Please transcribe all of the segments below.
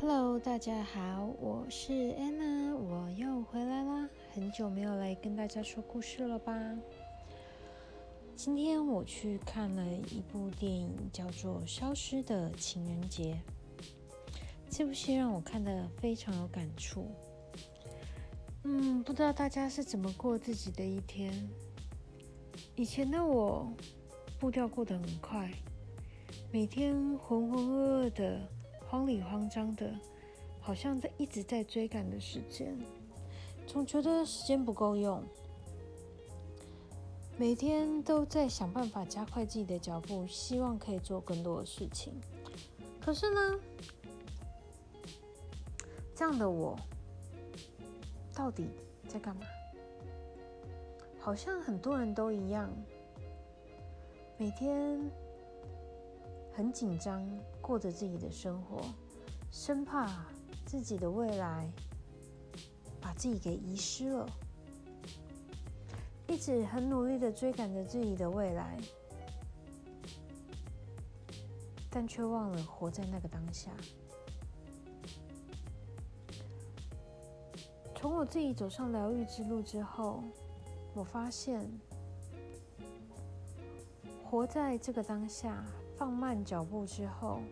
Hello，大家好，我是 Anna，我又回来啦。很久没有来跟大家说故事了吧？今天我去看了一部电影，叫做《消失的情人节》。这部戏让我看的非常有感触。嗯，不知道大家是怎么过自己的一天？以前的我步调过得很快，每天浑浑噩噩的。慌里慌张的，好像在一直在追赶的时间，总觉得时间不够用。每天都在想办法加快自己的脚步，希望可以做更多的事情。可是呢，这样的我到底在干嘛？好像很多人都一样，每天。很紧张，过着自己的生活，生怕自己的未来把自己给遗失了。一直很努力的追赶着自己的未来，但却忘了活在那个当下。从我自己走上疗愈之路之后，我发现，活在这个当下。放慢脚步之后，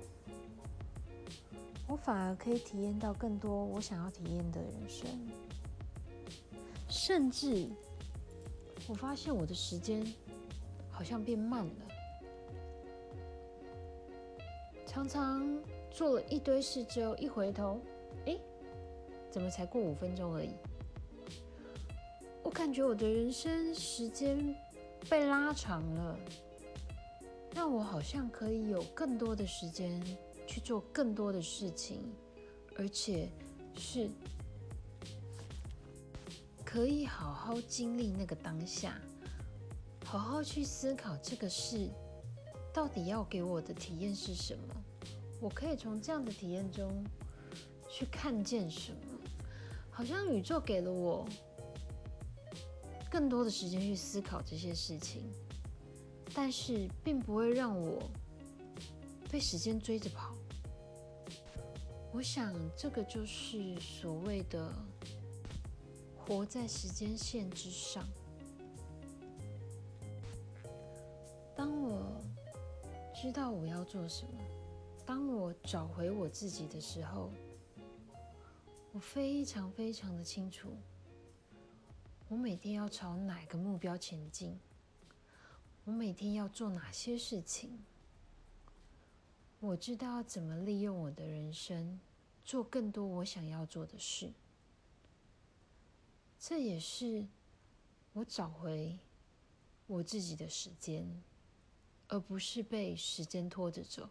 我反而可以体验到更多我想要体验的人生。甚至，我发现我的时间好像变慢了。常常做了一堆事之后，一回头，哎，怎么才过五分钟而已？我感觉我的人生时间被拉长了。让我好像可以有更多的时间去做更多的事情，而且是可以好好经历那个当下，好好去思考这个事到底要给我的体验是什么。我可以从这样的体验中去看见什么？好像宇宙给了我更多的时间去思考这些事情。但是并不会让我被时间追着跑。我想，这个就是所谓的活在时间线之上。当我知道我要做什么，当我找回我自己的时候，我非常非常的清楚，我每天要朝哪个目标前进。我每天要做哪些事情？我知道怎么利用我的人生，做更多我想要做的事。这也是我找回我自己的时间，而不是被时间拖着走。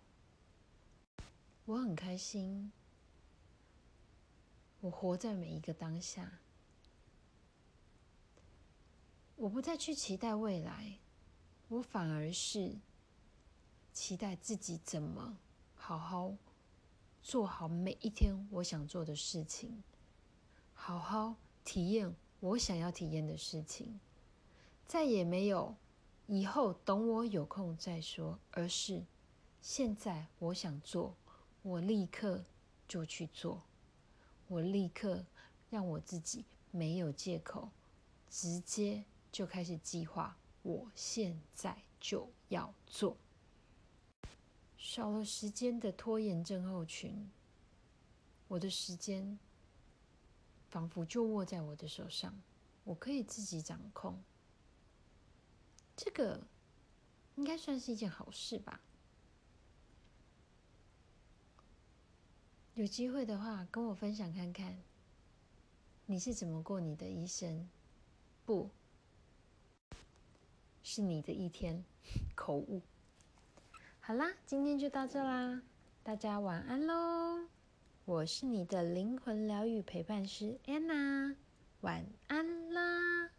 我很开心，我活在每一个当下，我不再去期待未来。我反而是期待自己怎么好好做好每一天我想做的事情，好好体验我想要体验的事情，再也没有以后等我有空再说，而是现在我想做，我立刻就去做，我立刻让我自己没有借口，直接就开始计划。我现在就要做，少了时间的拖延症候群，我的时间仿佛就握在我的手上，我可以自己掌控。这个应该算是一件好事吧？有机会的话，跟我分享看看，你是怎么过你的一生？不。是你的一天，口误。好啦，今天就到这啦，大家晚安喽！我是你的灵魂疗愈陪伴师安娜，晚安啦。